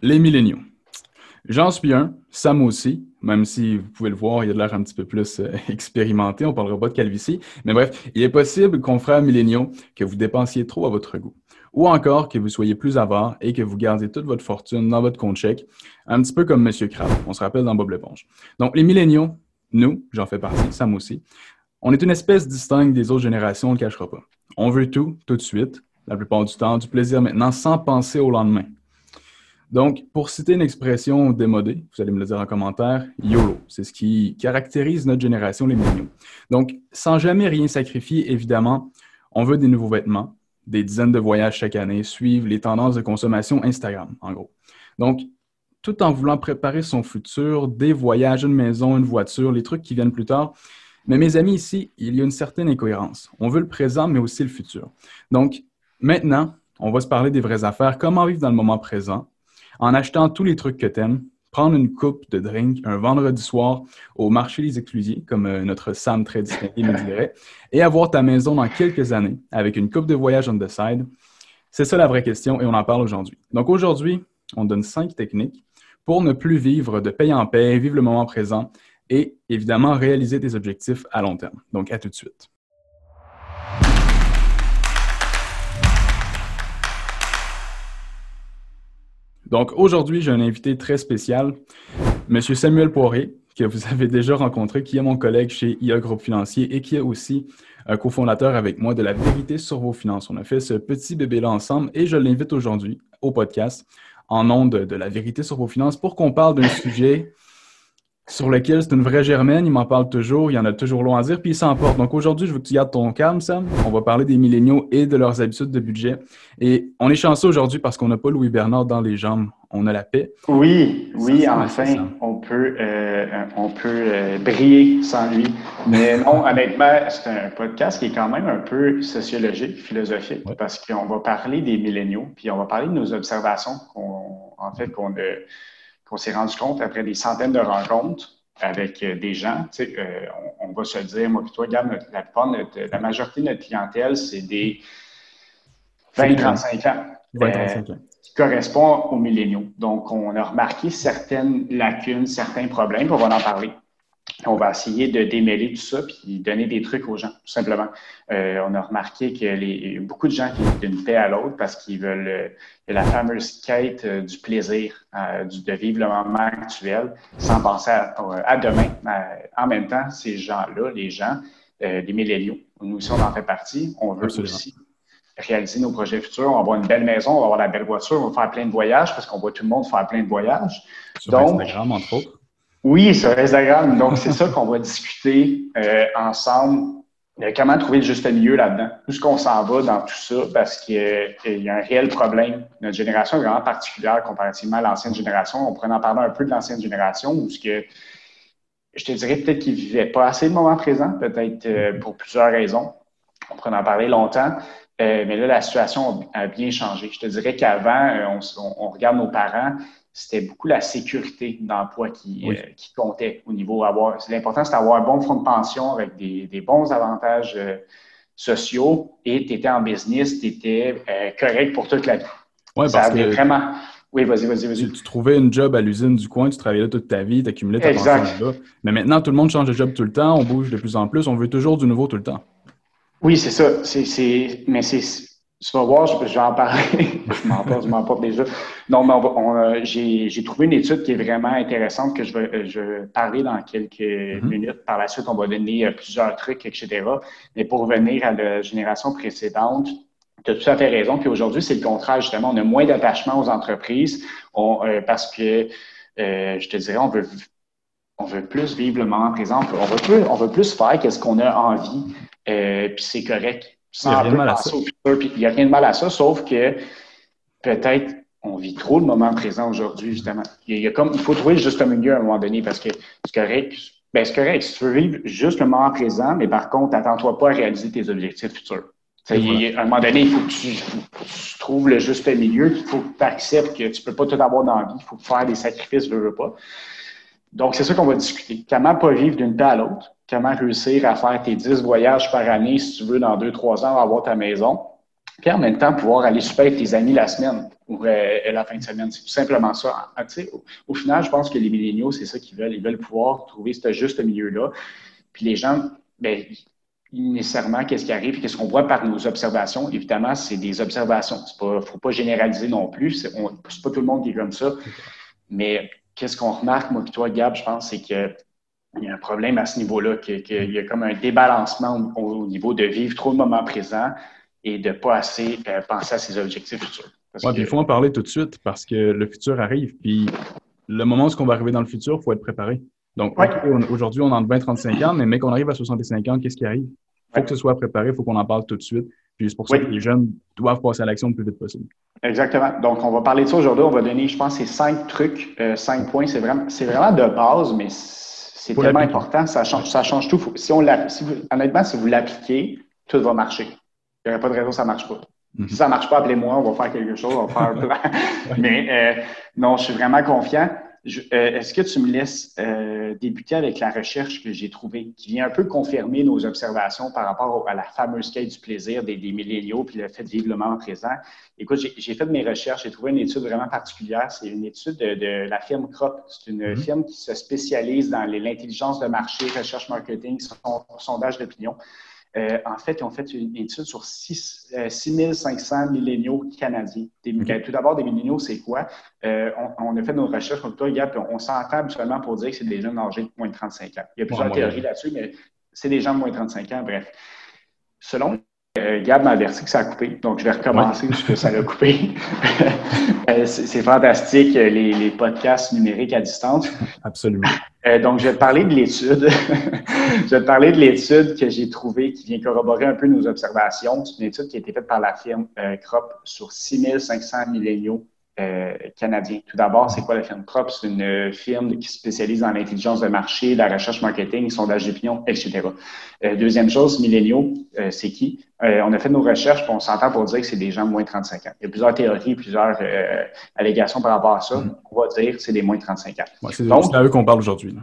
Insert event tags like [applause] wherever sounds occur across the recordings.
Les milléniaux. J'en suis un, Sam aussi, même si vous pouvez le voir, il a l'air un petit peu plus euh, [laughs] expérimenté, on parlera pas de calvitie. Mais bref, il est possible, confrères milléniaux, que vous dépensiez trop à votre goût. Ou encore que vous soyez plus avare et que vous gardiez toute votre fortune dans votre compte chèque, un petit peu comme M. Crabbe, on se rappelle dans Bob l'éponge. Donc, les milléniaux, nous, j'en fais partie, Sam aussi, on est une espèce distincte des autres générations, on ne le cachera pas. On veut tout, tout de suite, la plupart du temps, du plaisir maintenant, sans penser au lendemain. Donc, pour citer une expression démodée, vous allez me le dire en commentaire, YOLO. C'est ce qui caractérise notre génération, les milléniaux. Donc, sans jamais rien sacrifier, évidemment, on veut des nouveaux vêtements, des dizaines de voyages chaque année, suivre les tendances de consommation Instagram, en gros. Donc, tout en voulant préparer son futur, des voyages, une maison, une voiture, les trucs qui viennent plus tard. Mais mes amis, ici, il y a une certaine incohérence. On veut le présent, mais aussi le futur. Donc, maintenant, on va se parler des vraies affaires, comment vivre dans le moment présent, en achetant tous les trucs que tu aimes, prendre une coupe de drink un vendredi soir au marché Les Exclusiers, comme euh, notre Sam très distingué me dirait, [laughs] et avoir ta maison dans quelques années avec une coupe de voyage on the side. C'est ça la vraie question et on en parle aujourd'hui. Donc aujourd'hui, on donne cinq techniques pour ne plus vivre de paye en paye, vivre le moment présent et évidemment réaliser tes objectifs à long terme. Donc à tout de suite. Donc aujourd'hui, j'ai un invité très spécial, M. Samuel Poirier, que vous avez déjà rencontré, qui est mon collègue chez IA Groupe Financier et qui est aussi un cofondateur avec moi de La Vérité sur vos finances. On a fait ce petit bébé-là ensemble et je l'invite aujourd'hui au podcast en nom de, de La Vérité sur vos finances pour qu'on parle d'un sujet sur lequel c'est une vraie germaine, il m'en parle toujours, il y en a toujours long à dire, puis il s'emporte. Donc aujourd'hui, je veux que tu gardes ton calme, Sam. On va parler des milléniaux et de leurs habitudes de budget. Et on est chanceux aujourd'hui parce qu'on n'a pas Louis Bernard dans les jambes, on a la paix. Oui, oui, enfin, on peut, euh, on peut euh, briller sans lui. Mais non, [laughs] honnêtement, c'est un podcast qui est quand même un peu sociologique, philosophique, parce qu'on va parler des milléniaux, puis on va parler de nos observations qu'on, en fait, qu'on a qu'on s'est rendu compte après des centaines de rencontres avec euh, des gens. Tu sais, euh, on, va se dire, moi et toi, regarde, la, la majorité de notre clientèle, c'est des 20-35 ans. 20, 35 ans. Euh, qui correspond aux milléniaux. Donc, on a remarqué certaines lacunes, certains problèmes, on va en parler. On va essayer de démêler tout ça puis donner des trucs aux gens, tout simplement. Euh, on a remarqué que les, beaucoup de gens qui vivent d'une paix à l'autre parce qu'ils veulent euh, la fameuse quête euh, du plaisir, de vivre le moment actuel sans penser à, demain. en même temps, ces gens-là, les gens, les milléniaux, nous aussi, on en fait partie. On veut aussi réaliser nos projets futurs. On va avoir une belle maison, on va avoir la belle voiture, on va faire plein de voyages parce qu'on voit tout le monde faire plein de voyages. Sur Donc, Instagram, entre autres. Oui, sur Instagram. Donc, c'est ça qu'on va discuter euh, ensemble. comment trouver le juste milieu là-dedans? Où est-ce qu'on s'en va dans tout ça? Parce qu'il y a un réel problème. Notre génération est vraiment particulière comparativement à l'ancienne génération. On pourrait en parler un peu de l'ancienne génération où ce que je te dirais peut-être qu'ils ne vivaient pas assez de moments présents, peut-être euh, pour plusieurs raisons. On pourrait en parler longtemps. Euh, mais là, la situation a bien changé. Je te dirais qu'avant, on, regarde nos parents, c'était beaucoup la sécurité d'emploi qui, euh, qui, comptait au niveau avoir. L'important, c'est d'avoir un bon fonds de pension avec des, des bons avantages euh, sociaux et tu étais en business, tu étais euh, correct pour toute la vie. Oui, parce que vraiment. Oui, vas-y, vas-y, vas-y. Tu, trouvais une job à l'usine du coin, tu travaillais là toute ta vie, tu accumulais ta pension là. Mais maintenant, tout le monde change de job tout le temps, on bouge de plus en plus, on veut toujours du nouveau tout le temps. Oui, c'est ça. Mais c'est tu vas voir, je, vais en parler. [laughs] je m'en porte, je m'en porte déjà. Non, mais j'ai, trouvé une étude qui est vraiment intéressante que je vais, je parler dans quelques mm-hmm. minutes. Par la suite, on va donner euh, plusieurs trucs, etc. Mais pour revenir à la génération précédente, tu as tout à fait raison. Puis aujourd'hui, c'est le contraire, justement. On a moins d'attachement aux entreprises euh, parce que, euh, je te dirais, on veut, on veut plus vivre le moment présent. On veut plus, on veut plus faire qu'est-ce qu'on a envie. puis c'est correct il n'y a rien de mal à ça, sauf que peut-être on vit trop le moment présent aujourd'hui, justement. Il, y a comme, il faut trouver le juste milieu à un moment donné parce que c'est correct. Ben, c'est correct. Si tu veux vivre juste le moment présent, mais par contre, attends-toi pas à réaliser tes objectifs futurs. à un moment donné, il faut que tu, trouves le juste milieu, il faut que tu acceptes que tu ne peux pas tout avoir dans la vie, il faut faire des sacrifices, je veux pas. Donc, c'est ça qu'on va discuter. Comment pas vivre d'une paix à l'autre? Comment réussir à faire tes 10 voyages par année, si tu veux, dans 2-3 ans, avoir ta maison? Puis en même temps, pouvoir aller super avec tes amis la semaine ou euh, la fin de semaine. C'est tout simplement ça. Ah, au, au, final, je pense que les milléniaux, c'est ça qu'ils veulent. Ils veulent pouvoir trouver ce juste milieu-là. Puis les gens, ben, nécessairement, qu'est-ce qui arrive, qu'est-ce qu'on voit par nos observations? Évidemment, c'est des observations. Il ne faut pas généraliser non plus. C'est pas tout le monde qui est comme ça. Mais qu'est-ce qu'on remarque, moi et toi, Gab, je pense, c'est qu'il y a un problème à ce niveau-là, qu'il y a comme un débalancement au, niveau de vivre trop le moment présent et de ne pas assez euh, penser à ses objectifs futurs. il faut en parler tout de suite parce que le futur arrive. Puis le moment où on va arriver dans le futur, il faut être préparé. Donc, aujourd'hui, on est entre 20 35 ans, mais mec, qu'on arrive à 65 ans, qu'est-ce qui arrive? Il faut que ce soit préparé, il faut qu'on en parle tout de suite. Puis c'est pour ça que les jeunes doivent passer à l'action le plus vite possible. Exactement. Donc, on va parler de ça aujourd'hui. On va donner, je pense, ces cinq trucs, euh, cinq points. C'est vraiment, c'est vraiment de base, mais c'est tellement important. Ça change, ça change tout. Si on si honnêtement, si vous l'appliquez, tout va marcher. Il n'y aurait pas de raison ça ne marche pas. Mm-hmm. Si ça ne marche pas, appelez-moi, on va faire quelque chose, on va faire un plan. [laughs] [laughs] mais euh, non, je suis vraiment confiant. Euh, est-ce que tu me laisses euh, débuter avec la recherche que j'ai trouvée, qui vient un peu confirmer nos observations par rapport à la fameuse quête du plaisir des, des milléniaux, puis le fait de vivre le moment présent? Écoute, j'ai fait mes recherches, j'ai trouvé une étude vraiment particulière. C'est une étude de, la firme Crop. C'est une mm-hmm. firme qui se spécialise dans l'intelligence de marché, recherche marketing, sondage d'opinion. Euh, en fait, ils ont fait une étude sur 6, 6500 euh, milléniaux canadiens. Ben, tout d'abord, des milléniaux, c'est quoi? Euh, on, a fait nos recherches comme toi, Gab, on, on s'entend habituellement pour dire que c'est des jeunes âgés de moins de 35 ans. Il y a plusieurs théories là-dessus, mais c'est des gens de moins de 35 ans, bref. Selon Gab m'a averti que ça a coupé, donc je vais recommencer [laughs] parce que ça a coupé. c'est fantastique, les, les, podcasts numériques à distance. Absolument. Euh, donc, je vais te parler de l'étude. [laughs] je vais te parler de l'étude que j'ai trouvée qui vient corroborer un peu nos observations. C'est une étude qui a été faite par la firme euh, Crop sur 6500 milléniaux euh, canadiens. Tout d'abord, c'est quoi la firme Crop? C'est une firme qui se spécialise dans l'intelligence de marché, la recherche marketing, sondage d'opinion, etc. deuxième chose, milléniaux, c'est qui? on a fait nos recherches, puis on s'entend pour dire que c'est des gens de moins de 35 ans. Il y a plusieurs théories, plusieurs allégations par rapport à ça. Mm-hmm. On va dire que c'est des moins de 35 ans. c'est à eux qu'on parle aujourd'hui.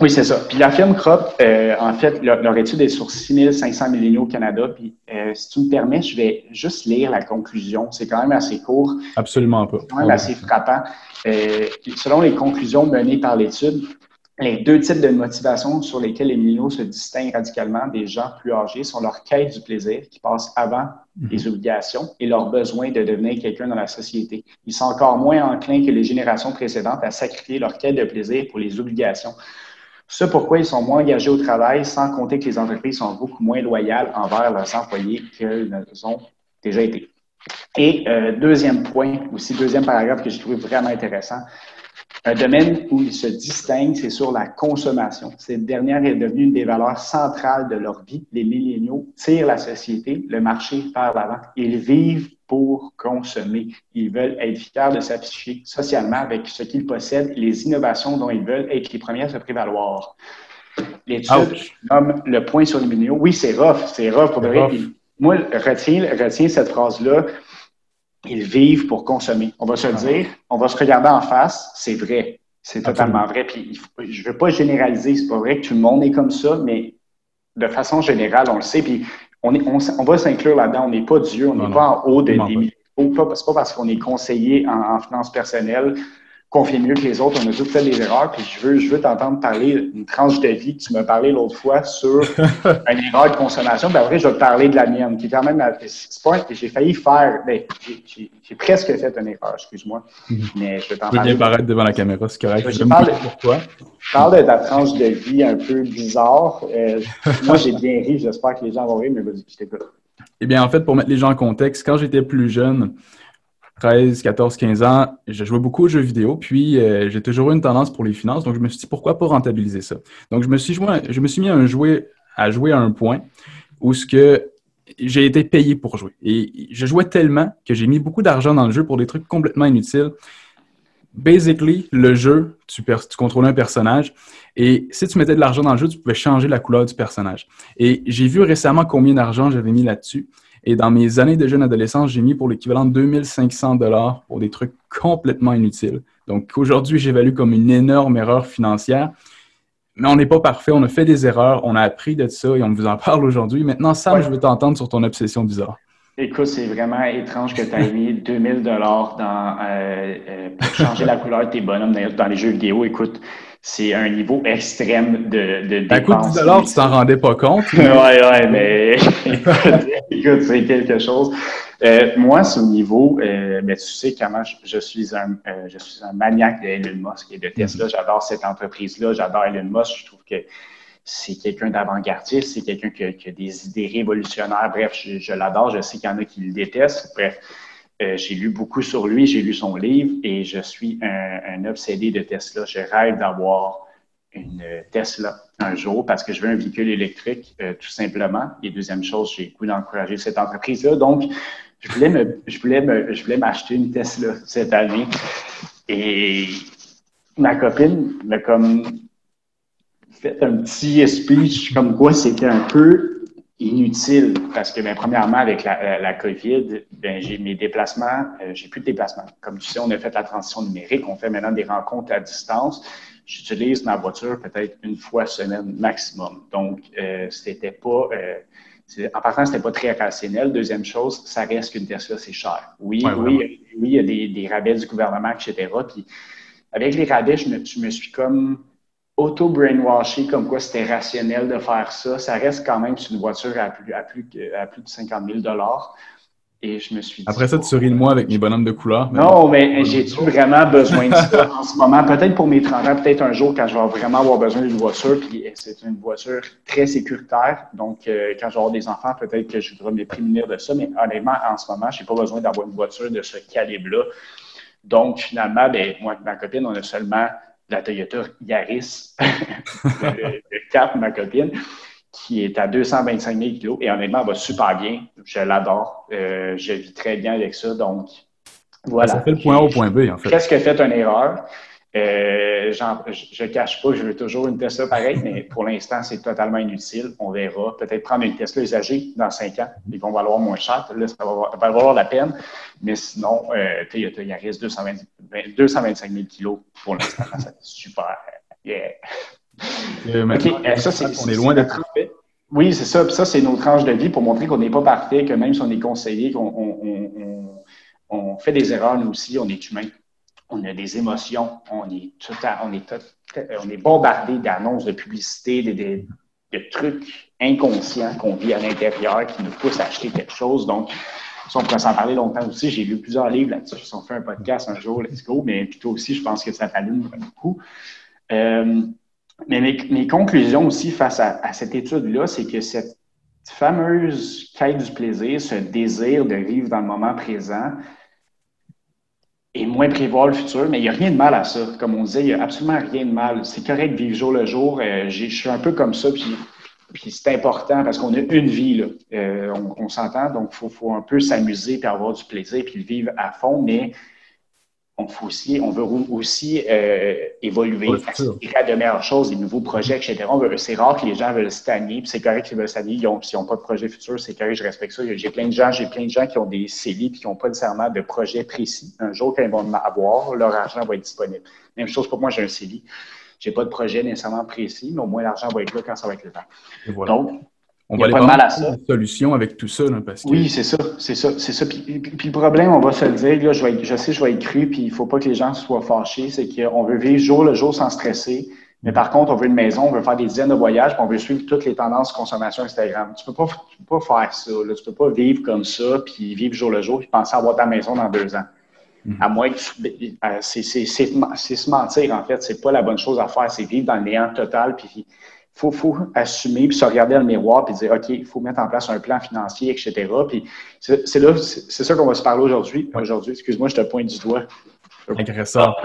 Oui, c'est ça. Puis la firme Crop, euh, en fait, leur, étude est sur 6500 milléniaux au Canada. Puis euh, si tu me permets, je vais juste lire la conclusion. C'est quand même assez court. Absolument pas. C'est quand même assez frappant. Euh, selon les conclusions menées par l'étude, les deux types de motivations sur lesquels les milléniaux se distinguent radicalement des gens plus âgés sont leur quête du plaisir qui passe avant mhm. les obligations et leur besoin de devenir quelqu'un dans la société. Ils sont encore moins enclins que les générations précédentes à sacrifier leur quête de plaisir pour les obligations. Ce pourquoi ils sont moins engagés au travail, sans compter que les entreprises sont beaucoup moins loyales envers leurs employés qu'elles ont déjà été. Et euh, deuxième point, aussi deuxième paragraphe que j'ai trouvé vraiment intéressant, un domaine où ils se distinguent, c'est sur la consommation. Cette dernière est devenue une des valeurs centrales de leur vie. Les milléniaux tirent la société, le marché vers l'avant. Ils vivent pour consommer. Ils veulent être fiers de s'afficher socialement avec ce qu'ils possèdent, les innovations dont ils veulent être les premiers à se prévaloir. L'étude nomme le point sur les milléniaux. Oui, c'est rough, c'est rough pour vrai. Moi, retiens, retiens cette phrase-là. Ils vivent pour consommer. On va se le ah. dire, on va se regarder en face, c'est vrai. C'est totalement vrai. Puis, je ne veux pas généraliser, c'est pas vrai que tout le monde est comme ça, mais de façon générale, on le sait. Puis on, est, on, va s'inclure là-dedans. On n'est pas Dieu, on n'est pas en haut des milliers. Ce n'est pas parce qu'on est conseiller en, en finances personnelles qu'on fait mieux que les autres. On a tous fait des erreurs. Puis je veux, je veux t'entendre parler d'une tranche de vie que tu m'as parlé l'autre fois sur [laughs] une erreur de consommation. Puis après, je vais te parler de la mienne, qui est quand même. J'ai failli faire. Ben, j'ai presque fait une erreur, excuse-moi. Mhm. Mais je vais t'en parler. bien paraître devant la caméra, c'est correct. Je, parle, pourquoi. je parle de ta tranche de vie un peu bizarre. Euh, moi, j'ai bien ri. J'espère que les gens vont rire, mais vas-y, je t'écoute. Eh bien, en fait, pour mettre les gens en contexte, quand j'étais plus jeune, 13, 14, 15 ans, je jouais beaucoup aux jeux vidéo, puis euh, j'ai toujours eu une tendance pour les finances, donc je me suis dit pourquoi pas rentabiliser ça? Donc je me suis, joué, je me suis mis à, jouer, à un point où que j'ai été payé pour jouer. Et je jouais tellement que j'ai mis beaucoup d'argent dans le jeu pour des trucs complètement inutiles. Basically, le jeu, tu, tu contrôlais un personnage et si tu mettais de l'argent dans le jeu, tu pouvais changer la couleur du personnage. Et j'ai vu récemment combien d'argent j'avais mis là-dessus. Et dans mes années de jeune adolescence, j'ai mis pour l'équivalent de 2500 dollars pour des trucs complètement inutiles. Donc aujourd'hui, j'évalue comme une énorme erreur financière. Mais on n'est pas parfait, on a fait des erreurs, on a appris de ça et on vous en parle aujourd'hui. Maintenant, Sam, je veux t'entendre sur ton obsession bizarre. Écoute, c'est vraiment étrange que tu aies mis 2000 dollars dans euh, euh, pour changer la couleur de tes bonhommes dans les jeux vidéo. Écoute, c'est un niveau extrême de, de dépenses. À coup de dollars, tu t'en rendais pas compte. Oui, [laughs] ouais, mais [laughs] écoute, c'est quelque chose. Euh, moi, ce niveau, euh, mais tu sais comment je, suis un, euh, je suis un maniaque de Elon Musk et de Tesla. Mm-hmm. J'adore cette entreprise-là. J'adore Elon Musk. Je trouve que c'est quelqu'un d'avant-gardiste, c'est quelqu'un qui, a des idées révolutionnaires. Bref, je, l'adore. Je sais qu'il y en a qui le détestent. Bref, euh, j'ai lu beaucoup sur lui, j'ai lu son livre et je suis un, obsédé de Tesla. Je rêve d'avoir une Tesla un jour parce que je veux un véhicule électrique, euh, tout simplement. Et deuxième chose, j'ai le goût d'encourager cette entreprise-là. Donc, je voulais me, je voulais me, je voulais m'acheter une Tesla cette année. Et ma copine m'a comme fait un petit speech comme quoi c'était un peu inutile parce que, ben, premièrement, avec la, la, COVID, ben, j'ai mes déplacements, euh, j'ai plus de déplacements. Comme tu sais, on a fait la transition numérique, on fait maintenant des rencontres à distance. J'utilise ma voiture peut-être une fois semaine maximum. Donc, euh, c'était pas, euh, en partant, c'était pas très rationnel. Deuxième chose, ça reste qu'une Tesla, c'est cher. Oui, oui, oui, il y a des, des, rabais du gouvernement, etc. Puis, avec les rabais, je me, je me suis comme auto-brainwashé comme quoi c'était rationnel de faire ça. Ça reste quand même une voiture à plus, à plus, à plus de 50 000 et je me suis dit, Après ça, tu souris de moi avec mes bonhommes de couleur. non, mais j'ai-tu vraiment besoin de ça en ce moment? Peut-être pour mes 30 ans, peut-être un jour quand je vais vraiment avoir besoin d'une voiture, puis c'est une voiture très sécuritaire. Donc, euh, quand je vais avoir des enfants, peut-être que je voudrais me prémunir de ça. Mais honnêtement, en ce moment, je n'ai pas besoin d'avoir une voiture de ce calibre-là. Donc, finalement, ben, moi et ma copine, on a seulement la Toyota Yaris, [laughs] le, Cap, ma copine, qui est à 225 000 kilos. Et honnêtement, elle va super bien. Je l'adore. Euh, je vis très bien avec ça. Donc, voilà. Ça fait le point A au point B, en fait. Presque fait une erreur. Euh, je ne cache pas je veux toujours une Tesla pareille, mais pour l'instant, c'est totalement inutile. On verra. Peut-être prendre une Tesla usagée dans cinq ans. Ils vont valoir moins cher. Là, ça va, valoir la peine. Mais sinon, euh, Toyota Yaris, 220, 225 000 kilos pour l'instant. c'est super. Yeah. OK, euh, ça, c'est, on est loin d'être parfait. Oui, c'est ça. ça, c'est nos tranches de vie pour montrer qu'on n'est pas parfait, que même si on est conseillé, qu'on on, on fait des erreurs, nous aussi, on est humain on a des émotions, on est tout on est, on est bombardé d'annonces, de publicité, de, trucs inconscients qu'on vit à l'intérieur qui nous poussent à acheter quelque chose. Donc, on pourrait s'en parler longtemps aussi. J'ai lu plusieurs livres là-dessus. On fait un podcast un jour, let's go. Mais plutôt aussi, je pense que ça t'allume beaucoup. Euh, mais mes, conclusions aussi face à cette étude-là, c'est que cette fameuse quête du plaisir, ce désir de vivre dans le moment présent, et moins prévoir le futur, mais il n'y a rien de mal à ça. Comme on disait, il n'y a absolument rien de mal. C'est correct de vivre jour le jour. Euh, je suis un peu comme ça, puis, puis c'est important parce qu'on a une vie, là. Euh, on, s'entend, donc il faut, faut, un peu s'amuser, puis avoir du plaisir, puis le vivre à fond, mais on, faut aussi, on veut aussi euh, évoluer, aspirer à de meilleures choses, des nouveaux projets, etc. C'est rare que les gens veulent stagner, puis c'est correct qu'ils veulent stagner. S'ils n'ont pas de projet futur, c'est correct, je respecte ça. J'ai plein de gens, j'ai plein de gens qui ont des CELI puis qui n'ont pas nécessairement de projet précis. Un jour, quand ils vont avoir, leur argent va être disponible. Même chose pour moi, j'ai un CELI. Je n'ai pas de projet nécessairement précis, mais au moins l'argent va être là quand ça va être le temps. Donc, on va aller pas mal à ça. solution avec tout ça. parce que... Oui, c'est ça, c'est ça, c'est ça. Puis, le problème, on va se le dire, là, je, vais je sais, je vais être cru, puis il ne faut pas que les gens soient fâchés, c'est qu'on veut vivre jour le jour sans stresser. Mais par contre, on veut une maison, on veut faire des dizaines de voyages, puis on veut suivre toutes les tendances de consommation Instagram. Tu ne peux, pas, peux pas faire ça. Là. Tu ne peux pas vivre comme ça, puis vivre jour le jour, puis penser avoir ta maison dans deux ans. Mm-hmm. À moins que euh, c'est se mentir, en fait. C'est pas la bonne chose à faire. C'est vivre dans le néant total, puis faut, faut assumer, puis se regarder dans le miroir, puis dire, OK, il faut mettre en place un plan financier, etc. Puis c'est là, c'est ça qu'on va se parler aujourd'hui. Aujourd'hui, excuse-moi, je te pointe du doigt. Intéressant. [laughs]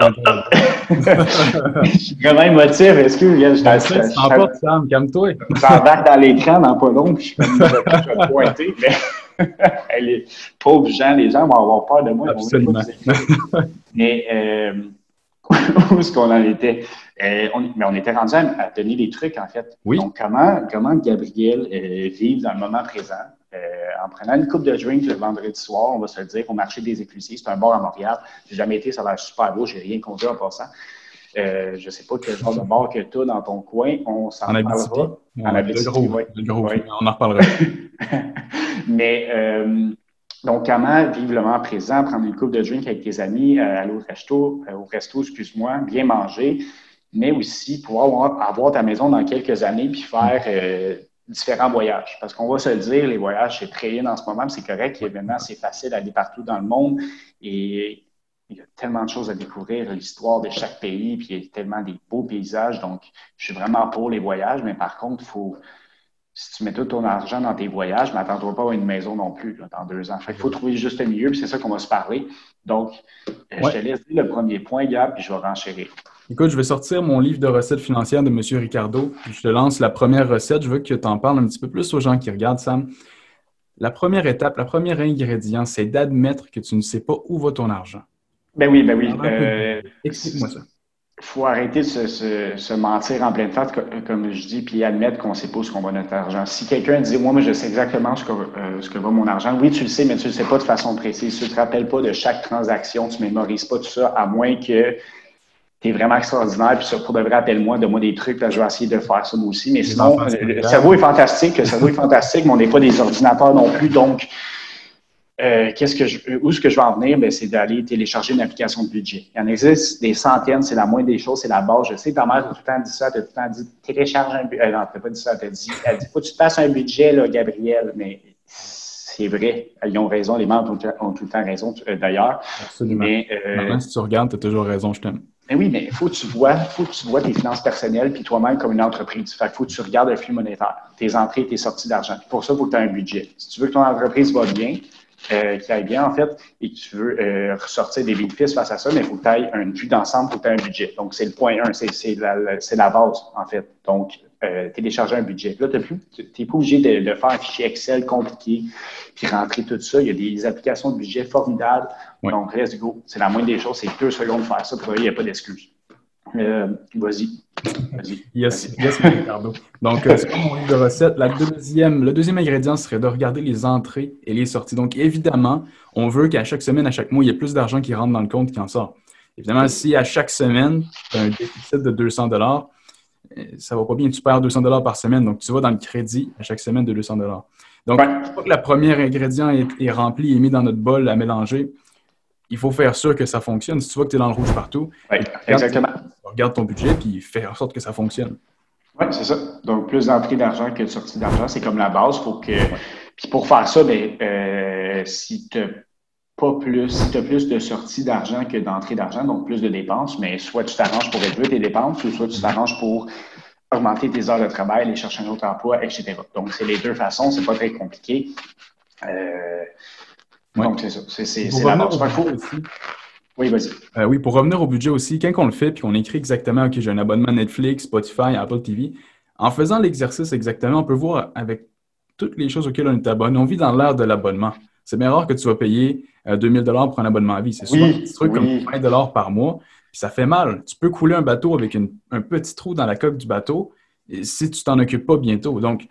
je suis vraiment émotif. Excuse, moi je t'en Sam, Sam, calme-toi. J'embarque dans l'écran dans pas long, puis je je vais pointer, [laughs] mais [laughs] les pauvres gens, les gens vont avoir peur de moi. Absolument. Mais euh, où est-ce qu'on en était? Euh, mais on était rendu à, donner des trucs, en fait. Oui. Donc, comment, comment Gabriel euh, vit dans le moment présent? Euh, en prenant une coupe de drink le vendredi soir, on va se le dire, au marché des éclusiers. C'est un bar à Montréal. J'ai jamais été, ça a l'air super beau, j'ai rien conduit en passant. Euh, je ne sais pas quel genre de bar que tu as dans ton coin. On s'en parlera. En Abitibi, oui. On en reparlera. [laughs] Mais Donc, comment vivre le moment présent, prendre une coupe de drink avec tes amis, aller au resto, au resto, excuse-moi, bien manger, mais aussi pouvoir avoir, ta maison dans quelques années puis faire différents voyages. Parce qu'on va se le dire, les voyages, c'est très in en ce moment, c'est correct. Évidemment, c'est facile d'aller partout dans le monde et il y a tellement de choses à découvrir, l'histoire de chaque pays, puis il y a tellement des beaux paysages. Donc, je suis vraiment pour les voyages, mais par contre, faut, si tu mets tout ton argent dans tes voyages, m'attends-toi pas à une maison non plus dans deux ans. il faut trouver juste le milieu, puis c'est ça qu'on va se parler. Donc, euh, je te laisse dire le premier point, Gab, puis je vais renchérir. Écoute, je vais sortir mon livre de recettes financières de M. Ricardo. Je te lance la première recette. Je veux que tu en parles un petit peu plus aux gens qui regardent, Sam. La première étape, la première ingrédient, c'est d'admettre que tu ne sais pas où va ton argent. Ben oui, ben oui. Euh, Explique-moi ça. Il faut arrêter de se, mentir en pleine face, comme je dis, puis admettre qu'on ne sait pas où va notre argent. Si quelqu'un dit, moi, moi, je sais exactement ce que, euh, ce que va mon argent, oui, tu le sais, mais tu ne le sais pas de façon précise. Tu ne te rappelles pas de chaque transaction, tu ne mémorises pas tout ça, à moins que tu es vraiment extraordinaire, puis pour de vrai, appelle-moi, donne-moi des trucs, là, je vais essayer de faire ça moi aussi. Mais sinon, le cerveau est fantastique, le cerveau est fantastique, mais on n'est pas des ordinateurs non plus, donc euh, qu'est-ce que je, où est-ce que je vais en venir? Ben, c'est d'aller télécharger une application de budget. Il y en existe des centaines, c'est la moindre des choses, c'est la base. Je sais, ta mère t'a tout le temps dit ça, t'a tout le temps dit télécharge un budget. Euh, non, t'as pas dit ça, t'as dit, elle dit, faut que tu te fasses un budget, là, Gabriel, mais c'est vrai. Ils ont raison, les membres ont, tout le temps raison, euh, d'ailleurs. Absolument. Mais, si tu regardes, tu as toujours raison, je t'aime. Mais oui, mais il faut que tu vois, faut que tu vois tes finances personnelles puis toi-même comme une entreprise. Fait faut que tu regardes le flux monétaire, tes entrées, tes sorties d'argent. Pour ça, il faut que tu aies un budget. Si tu veux que ton entreprise va bien, euh, aille bien, en fait, et que tu veux euh, ressortir des bénéfices face à ça, mais il faut que tu aies une vue d'ensemble, il faut que tu aies un budget. Donc, c'est le point 1, c'est la, la, base, en fait. Donc, euh, télécharger un budget. Là, tu n'es pas obligé de, faire un fichier Excel compliqué, puis rentrer tout ça. Il y a des applications de budget formidables. Donc, reste go. C'est la moindre des choses, c'est deux secondes de faire ça. Pour il n'y a pas d'excuse. Euh, vas-y. Vas-y. [laughs] Yes, yes, Ricardo. Donc, euh, c'est mon livre de recettes. La deuxième, le deuxième ingrédient serait de regarder les entrées et les sorties. Donc, évidemment, on veut qu'à chaque semaine, à chaque mois, il y ait plus d'argent qui rentre dans le compte qui en sort. Évidemment, si à chaque semaine, tu as un déficit de 200 dollars, euh, ça va pas bien, tu perds 200 dollars par semaine. Donc, tu vas dans le crédit à chaque semaine de 200 dollars. Donc, une fois que le premier ingrédient est, est, rempli et mis dans notre bol à mélanger, il faut faire sûr que ça fonctionne. Si tu vois que tu es dans le rouge partout, exactement. regarde ton budget puis fais en sorte que ça fonctionne. Oui, c'est ça. Donc, plus d'entrée d'argent que de sortie d'argent, c'est comme la base. Faut que... Puis pour faire ça, ben, euh, si tu pas plus, si as plus de sorties d'argent que d'entrée d'argent, donc plus de dépenses, mais soit tu t'arranges pour réduire tes dépenses, ou soit tu t'arranges pour augmenter tes heures de travail, aller chercher un autre emploi, etc. Donc, c'est les deux façons, c'est pas très compliqué. Euh, donc, c'est ça. C'est la base. Oui, vas-y. Euh, oui, pour revenir au budget aussi, quand on le fait puis qu'on écrit exactement, OK, j'ai un abonnement Netflix, Spotify, Apple TV, en faisant l'exercice exactement, on peut voir avec toutes les choses auxquelles on est abonné, on vit dans l'ère de l'abonnement. C'est bien rare que tu vas payer 2000 euh, dollars pour un abonnement à vie. C'est souvent un petit truc comme 20 dollars par mois, puis ça fait mal. Tu peux couler un bateau avec un petit trou dans la coque du bateau si tu t'en occupes pas bientôt. Donc,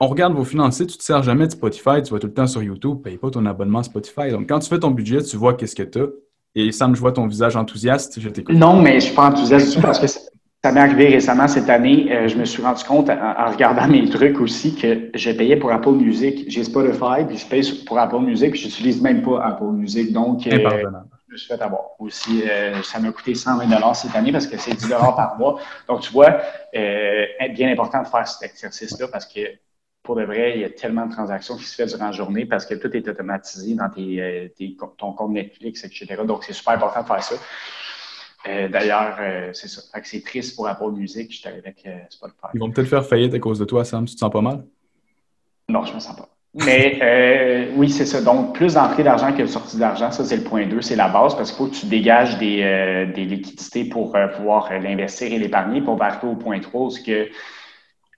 on regarde vos finances, tu ne te sers jamais de Spotify, tu vas tout le temps sur YouTube, paye pas ton abonnement Spotify. Donc, quand tu fais ton budget, tu vois qu'est-ce que tu as. Et Sam, je vois ton visage enthousiaste, je t'écoute. Non, mais je suis pas enthousiaste parce que ça m'est arrivé récemment cette année. Euh, je me suis rendu compte en, regardant mes trucs aussi que je payais pour Apple Music. J'ai Spotify, puis je paye pour Apple Music, puis j'utilise même pas Apple Music. Donc, euh, je me suis fait avoir. Aussi, euh, ça m'a coûté 120 cette année parce que c'est 10 par mois. Donc, tu vois, euh, bien important de faire cet exercice-là parce que pour de vrai, il y a tellement de transactions qui se font durant la journée parce que tout est automatisé dans tes, euh, ton compte Netflix, etc. Donc, c'est super important de faire ça. Euh, d'ailleurs, euh, c'est ça. c'est triste pour Apple Music. J'étais avec Spotify. Ils vont peut-être faire faillite à cause de toi, Sam. Tu te sens pas mal? Non, je me sens pas. Mais oui, c'est ça. Donc, plus d'entrée d'argent que de sortie d'argent, ça, c'est le point 2, c'est la base parce qu'il faut que tu dégages des, des liquidités pour pouvoir l'investir et l'épargner. Pour arriver au point 3, ce que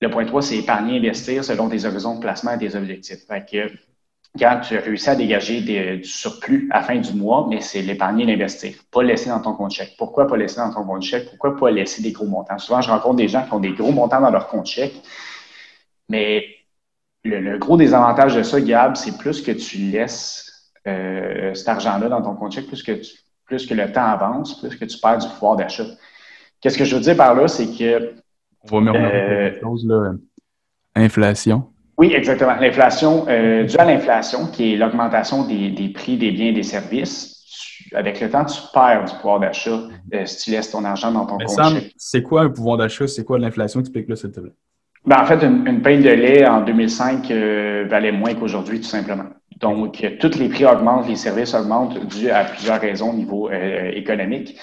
le point 3, c'est épargner, investir selon tes horizons de placement et tes objectifs. Fait que, quand tu as réussi à dégager du surplus à la fin du mois, mais c'est l'épargner et l'investir. Pas laisser dans ton compte chèque. Pourquoi pas laisser dans ton compte chèque? Pourquoi pas laisser des gros montants? Souvent, je rencontre des gens qui ont des gros montants dans leur compte chèque, mais le, gros désavantage de ça, Gab, c'est plus que tu laisses euh, cet argent-là dans ton compte chèque, plus que, plus que le temps avance, plus que tu perds du pouvoir d'achat. Qu'est-ce que je veux dire par là, c'est que on va me remettre euh, chose, là. Inflation. Oui, exactement. L'inflation, euh, dû à l'inflation, qui est l'augmentation des, des, prix des biens et des services, avec le temps, tu perds du pouvoir d'achat euh, si tu laisses ton argent dans ton compte C'est quoi un pouvoir d'achat? C'est quoi l'inflation? Explique-le, s'il te plaît. Ben, en fait, une, une de lait en 2005 euh, valait moins qu'aujourd'hui, tout simplement. Donc, tous les prix augmentent, les services augmentent dû à plusieurs raisons au niveau économique.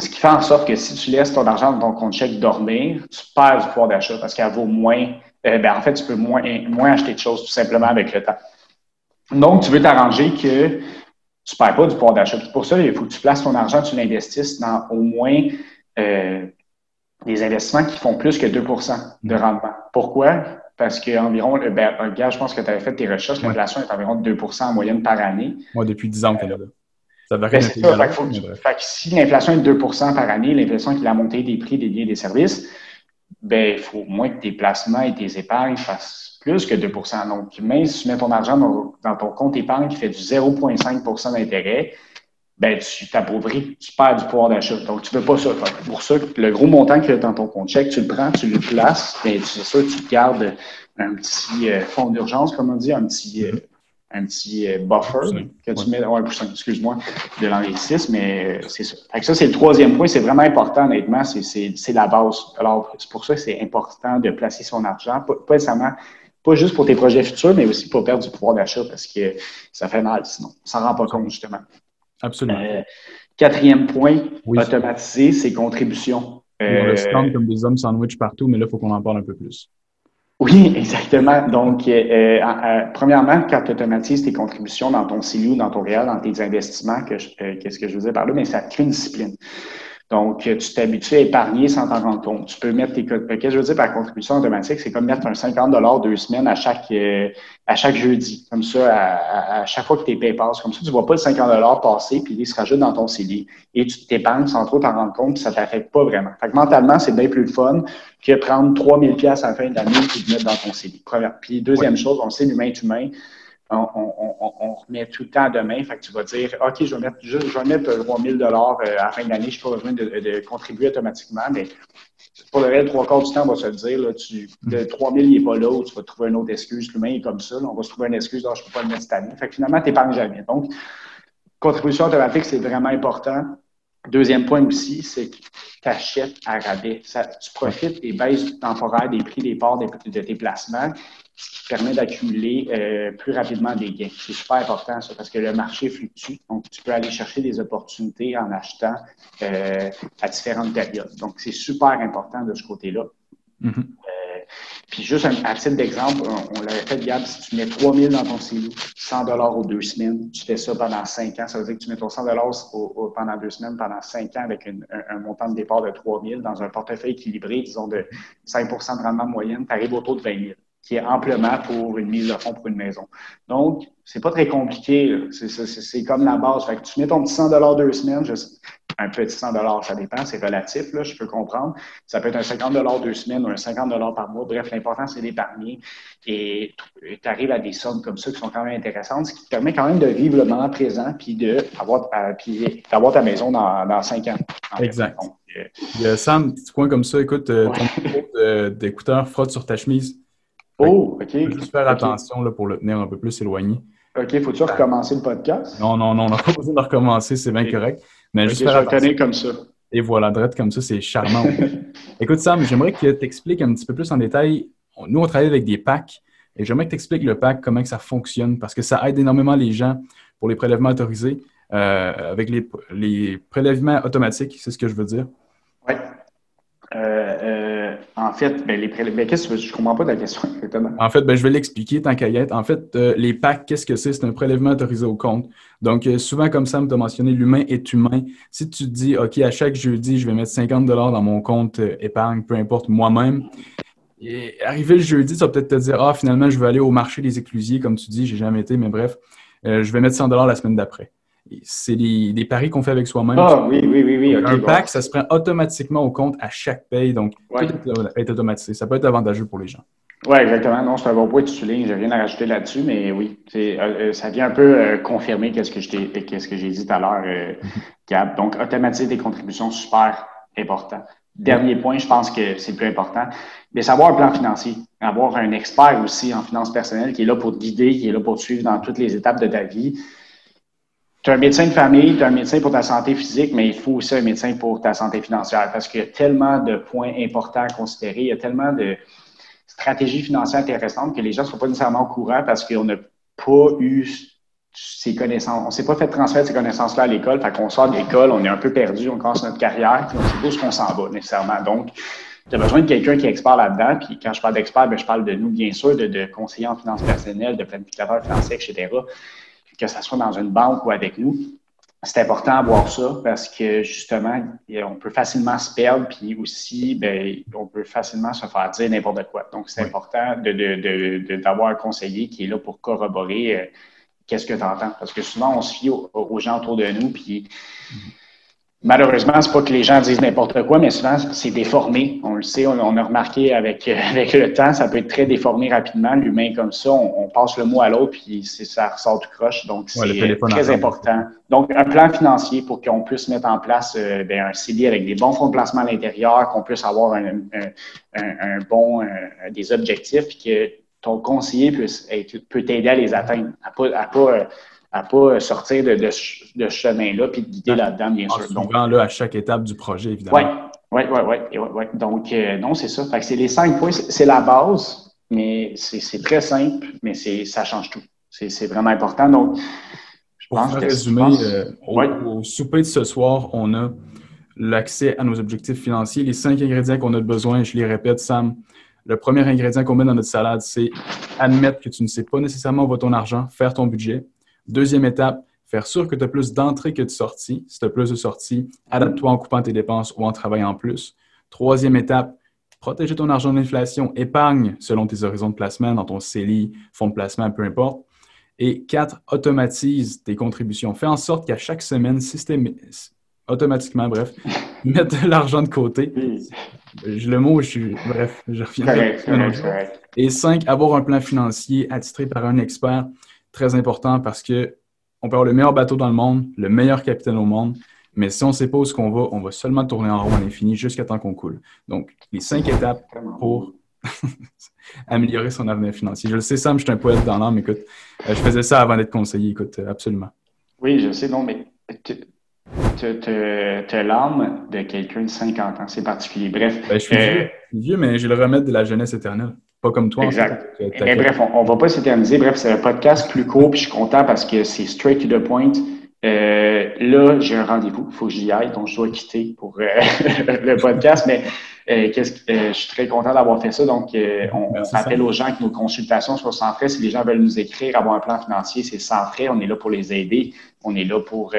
Ce qui fait en sorte que si tu laisses ton argent dans ton compte chèque dormir, tu perds du pouvoir d'achat parce qu'elle vaut moins. ben, en fait, tu peux moins, moins acheter de choses tout simplement avec le temps. Donc, tu veux t'arranger que tu ne perds pas du pouvoir d'achat. Pour ça, il faut que tu places ton argent, tu l'investisses dans au moins euh, des investissements qui font plus que 2% de rendement. Pourquoi? Parce qu'environ, ben, gars, je pense que tu avais fait tes recherches, l'inflation est environ de 2% en moyenne par année. Moi, depuis 10 ans au Canada. Ça varie ben, ça, si l'inflation est de 2% par année, l'inflation qui est la montée des prix des biens et des services, ben, il faut au moins que tes placements et tes épargnes fassent plus que 2% Donc, même si tu mets ton argent dans, ton compte épargne qui fait du 0,5% d'intérêt, ben, tu t'appauvris, tu perds du pouvoir d'achat. Donc, tu ne veux pas ça. Pour ça, le gros montant que tu as dans ton compte chèque, tu le prends, tu le places, ben, c'est sûr, tu gardes un petit euh, fonds d'urgence, comme on dit, un petit, euh, un petit euh, buffer que tu mets, ouais, excuse-moi, de l'anglicisme, mais c'est ça. Fait que ça, c'est le troisième point, c'est vraiment important, honnêtement, c'est la base. Alors, c'est pour ça que c'est important de placer son argent, pas, pas nécessairement pas juste pour tes projets futurs, mais aussi pour perdre du pouvoir d'achat parce que ça fait mal sinon. On s'en rend pas compte, justement. Absolument. Euh, quatrième point, automatiser ses contributions. on le euh, comme des hommes sandwich partout, mais là, il faut qu'on en parle un peu plus. Oui, exactement. Donc, euh, premièrement, quand tu automatises tes contributions dans ton CILU, dans ton réel, dans tes investissements, qu'est-ce que je vous ai parlé, mais ça crée une discipline. Donc, tu t'habitues à épargner sans t'en rendre compte. Tu peux mettre tes Qu'est-ce que je veux dire par contribution automatique? C'est comme mettre un 50 deux semaines à chaque euh, à chaque jeudi. Comme ça, à, chaque fois que tes payes passent. Comme ça, tu ne vois pas le 50 passer, puis il se rajoute dans ton CD. Et tu t'épargnes sans trop t'en rendre compte, puis ça ne t'affecte pas vraiment. Fait que mentalement, c'est bien plus fun que prendre 3000 pièces à la fin de l'année et de mettre dans ton CD. Première. Puis deuxième chose, on sait, l'humain est humain on, remet tout le temps demain. Fait que tu vas dire, OK, je vais mettre, je, vais mettre 3 000 euh, à la fin de l'année, je n'ai pas besoin de, contribuer automatiquement, mais pour le reste, trois quarts du temps, on va se le dire, là, tu, le 3 000, il n'est pas là, ou tu vas trouver une autre excuse. L'humain est comme ça, on va se trouver une excuse, je ne peux pas le mettre cette année. Fait que finalement, tu n'épargnes jamais. Donc, contribution automatique, c'est vraiment important. Deuxième point aussi, c'est que tu achètes à rabais. tu profites des baisses temporaires des prix des parts de tes placements ce qui permet d'accumuler euh, plus rapidement des gains. C'est super important, ça, parce que le marché fluctue. Donc, tu peux aller chercher des opportunités en achetant euh, à différentes périodes. Donc, c'est super important de ce côté-là. Mm-hmm. Euh, puis juste un, à titre d'exemple, on, l'avait fait, Gab, si tu mets 3 000 dans ton CELU, 100 dollars aux deux semaines, tu fais ça pendant 5 ans, ça veut dire que tu mets ton 100 dollars pendant deux semaines, pendant 5 ans avec un, montant de départ de 3 000 dans un portefeuille équilibré, disons de 5 de rendement moyenne, tu arrives autour de 20 000 qui est amplement pour une mise de fonds pour une maison. Donc, c'est pas très compliqué. C'est comme la base. Fait que tu mets ton petit 100 deux semaines, un petit 100 ça dépend, c'est relatif, là, je peux comprendre. Ça peut être un 50 deux semaines ou un 50 par mois. Bref, l'important, c'est d'épargner. Et tu arrives à des sommes comme ça qui sont quand même intéressantes, ce qui te permet quand même de vivre le moment présent puis d'avoir euh, ta maison dans, dans 5 ans. Exact. Euh, Sam, petit point comme ça, écoute, euh, ton [laughs] d'écouteur frotte sur ta chemise. Oh, OK. Il faut juste faire attention là, pour le tenir un peu plus éloigné. OK, faut-tu recommencer le podcast? Non, non, non, on n'a pas [laughs] besoin de recommencer, c'est bien correct. Mais juste faire attention. comme ça. Et voilà, drette comme ça, c'est charmant. [laughs] Écoute, Sam, j'aimerais que tu expliques un petit peu plus en détail. Nous, on travaille avec des packs et j'aimerais que tu expliques le pack, comment que ça fonctionne, parce que ça aide énormément les gens pour les prélèvements autorisés. Euh, avec les, les prélèvements automatiques, c'est ce que je veux dire. Oui. Euh, euh, en fait, ben, les prélèvements, qu'est-ce que je comprends pas ta question [laughs] exactement. En fait, ben, je vais l'expliquer tant qu'à y être. En fait, euh, les packs, qu'est-ce que c'est? C'est un prélèvement autorisé au compte. Donc, souvent, comme Sam t'a mentionné, l'humain est humain. Si tu te dis, OK, à chaque jeudi, je vais mettre 50 dans mon compte épargne, peu importe, moi-même, et arrivé le jeudi, tu vas peut-être te dire, ah, finalement, je vais aller au marché des éclusiers, comme tu dis, j'ai jamais été, mais bref, je vais mettre 100 la semaine d'après c'est des, paris qu'on fait avec soi-même. Ah oui, oui, oui. Oui un pack, ça se prend automatiquement au compte à chaque paye. Donc, tout est automatisé. Ça peut être avantageux pour les gens. Oui, exactement. Non, c'est un bon point que tu soulignes. Je rien à rajouter là-dessus, mais oui, euh, euh, ça vient un peu euh, confirmer qu'est-ce que j'ai dit tout à l'heure, [laughs] Gab. Donc, automatiser des contributions, super important. dernier point, je pense que c'est le plus important, mais savoir un plan financier, avoir un expert aussi en finances personnelles qui est là pour te guider, qui est là pour te suivre dans toutes les étapes de ta vie. Tu as un médecin de famille, tu as un médecin pour ta santé physique, mais il faut aussi un médecin pour ta santé financière parce qu'il y a tellement de points importants à considérer, il y a tellement de stratégies financières intéressantes que les gens ne sont pas nécessairement au courant parce qu'on n'a pas eu ces connaissances. On ne s'est pas fait transmettre ces connaissances-là à l'école. Fait qu'on sort de l'école, on est un peu perdu, on commence notre carrière, puis on sait pas où qu'on s'en va nécessairement. Donc, tu as besoin de quelqu'un qui est expert là-dedans. Puis quand je parle d'expert, ben, je parle de nous, bien sûr, de, de conseillers en finances personnelles, de planificateurs financiers, etc. Que ce soit dans une banque ou avec nous. C'est important de voir ça parce que justement, on peut facilement se perdre, puis aussi, ben, on peut facilement se faire dire n'importe quoi. Donc, c'est important d'avoir de, de, un conseiller qui est là pour corroborer euh, qu'est-ce que tu entends. Parce que souvent, on se fie aux, gens autour de nous, puis malheureusement, c'est pas que les gens disent n'importe quoi, mais souvent, c'est déformé. On le sait, on, a remarqué avec, [laughs] avec le temps, ça peut être très déformé rapidement. L'humain comme ça, on, passe le mot à l'autre, puis ça ressort tout croche. Donc, c'est très important. Donc, un plan financier pour qu'on puisse mettre en place euh, ben, un CD avec des bons fonds de placement à l'intérieur, qu'on puisse avoir un, un, bon, des objectifs, puis que ton conseiller peut, peut t'aider à les atteindre, à pas, à pas, à pas sortir de, de, ce chemin-là puis de guider là-dedans, bien sûr. Donc, là, à chaque étape du projet, évidemment. Oui, oui, oui. Ouais, ouais. Donc, euh, non, c'est ça. Fait que c'est les cinq points, c'est la base, mais c'est très simple, mais ça change tout. C'est vraiment important. Donc, je Pour pense résumer, euh, au, au, souper de ce soir, on a l'accès à nos objectifs financiers, les cinq ingrédients qu'on a besoin, je les répète, Sam, le premier ingrédient qu'on met dans notre salade, c'est admettre que tu ne sais pas nécessairement où va ton argent, faire ton budget. Deuxième étape, faire sûr que tu as plus d'entrées que de sorties. Si tu as plus de sorties, adapte-toi en coupant tes dépenses ou en travaillant plus. Troisième étape, protéger ton argent de l'inflation, épargne selon tes horizons de placement dans ton CELI, fonds de placement, peu importe. Et quatre, automatise tes contributions. Fais en sorte qu'à chaque semaine, automatiquement, bref, [laughs] mettre de l'argent de côté. Le mot, je suis. Bref, je reviens. Et cinq, avoir un plan financier attitré par un expert. Très important parce que on peut avoir le meilleur bateau dans le monde, le meilleur capitaine au monde, mais si on ne sait pas où qu'on va, on va seulement tourner en rond à l'infini jusqu'à temps qu'on coule. Donc, les cinq étapes pour [laughs] améliorer son avenir financier. Je le sais, Sam, je suis un poète dans l'âme. Écoute, euh, je faisais ça avant d'être conseiller. Écoute, euh, absolument. Oui, je sais, non, mais tu as l'âme de quelqu'un de 50 ans. C'est particulier. Bref. Ben, je, suis vieux, vieux, mais j'ai le remède de la jeunesse éternelle. Pas comme toi. Exact. mais bref, on ne va pas s'éterniser. Bref, c'est un podcast plus court, puis je suis content parce que c'est straight to the point. Euh, là, j'ai un rendez-vous, il faut que j'y aille, donc je dois quitter pour euh, [laughs] le podcast, mais euh, qu'est-ce que, je suis très content d'avoir fait ça. Donc, on, rappelle aux gens que nos consultations sont sans frais. Si les gens veulent nous écrire, avoir un plan financier, c'est sans frais. On est là pour les aider. On est là pour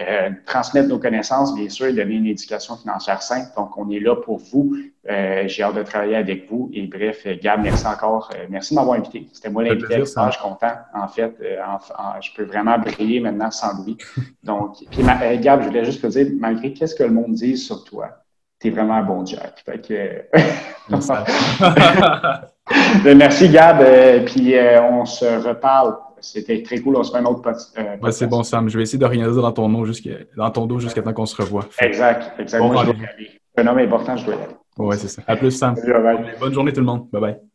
euh, transmettre nos connaissances, bien sûr, et donner une éducation financière simple. Donc, on est là pour vous. Euh, j'ai hâte de travailler avec vous. Et bref, Gab, merci encore. Euh, merci de m'avoir invité. C'était moi l'invité. Je suis content. En fait, je peux vraiment briller maintenant sans lui. Donc, puis Gab, je voulais juste te dire, malgré qu'est-ce que le monde dit sur toi, tu es vraiment un bon Jack. Fait que... [laughs] merci, Gab. puis on se reparle c'était très cool. On se fait un autre euh, c'est bon, Sam. Je vais essayer de rien dire dans ton, nom dans ton dos jusqu'à temps qu'on se revoie. Exact. exact. Moi, je dois y aller. Un homme important, je dois y aller. Ouais, c'est ça. À plus, Sam. Bonne journée, tout le monde. Bye bye.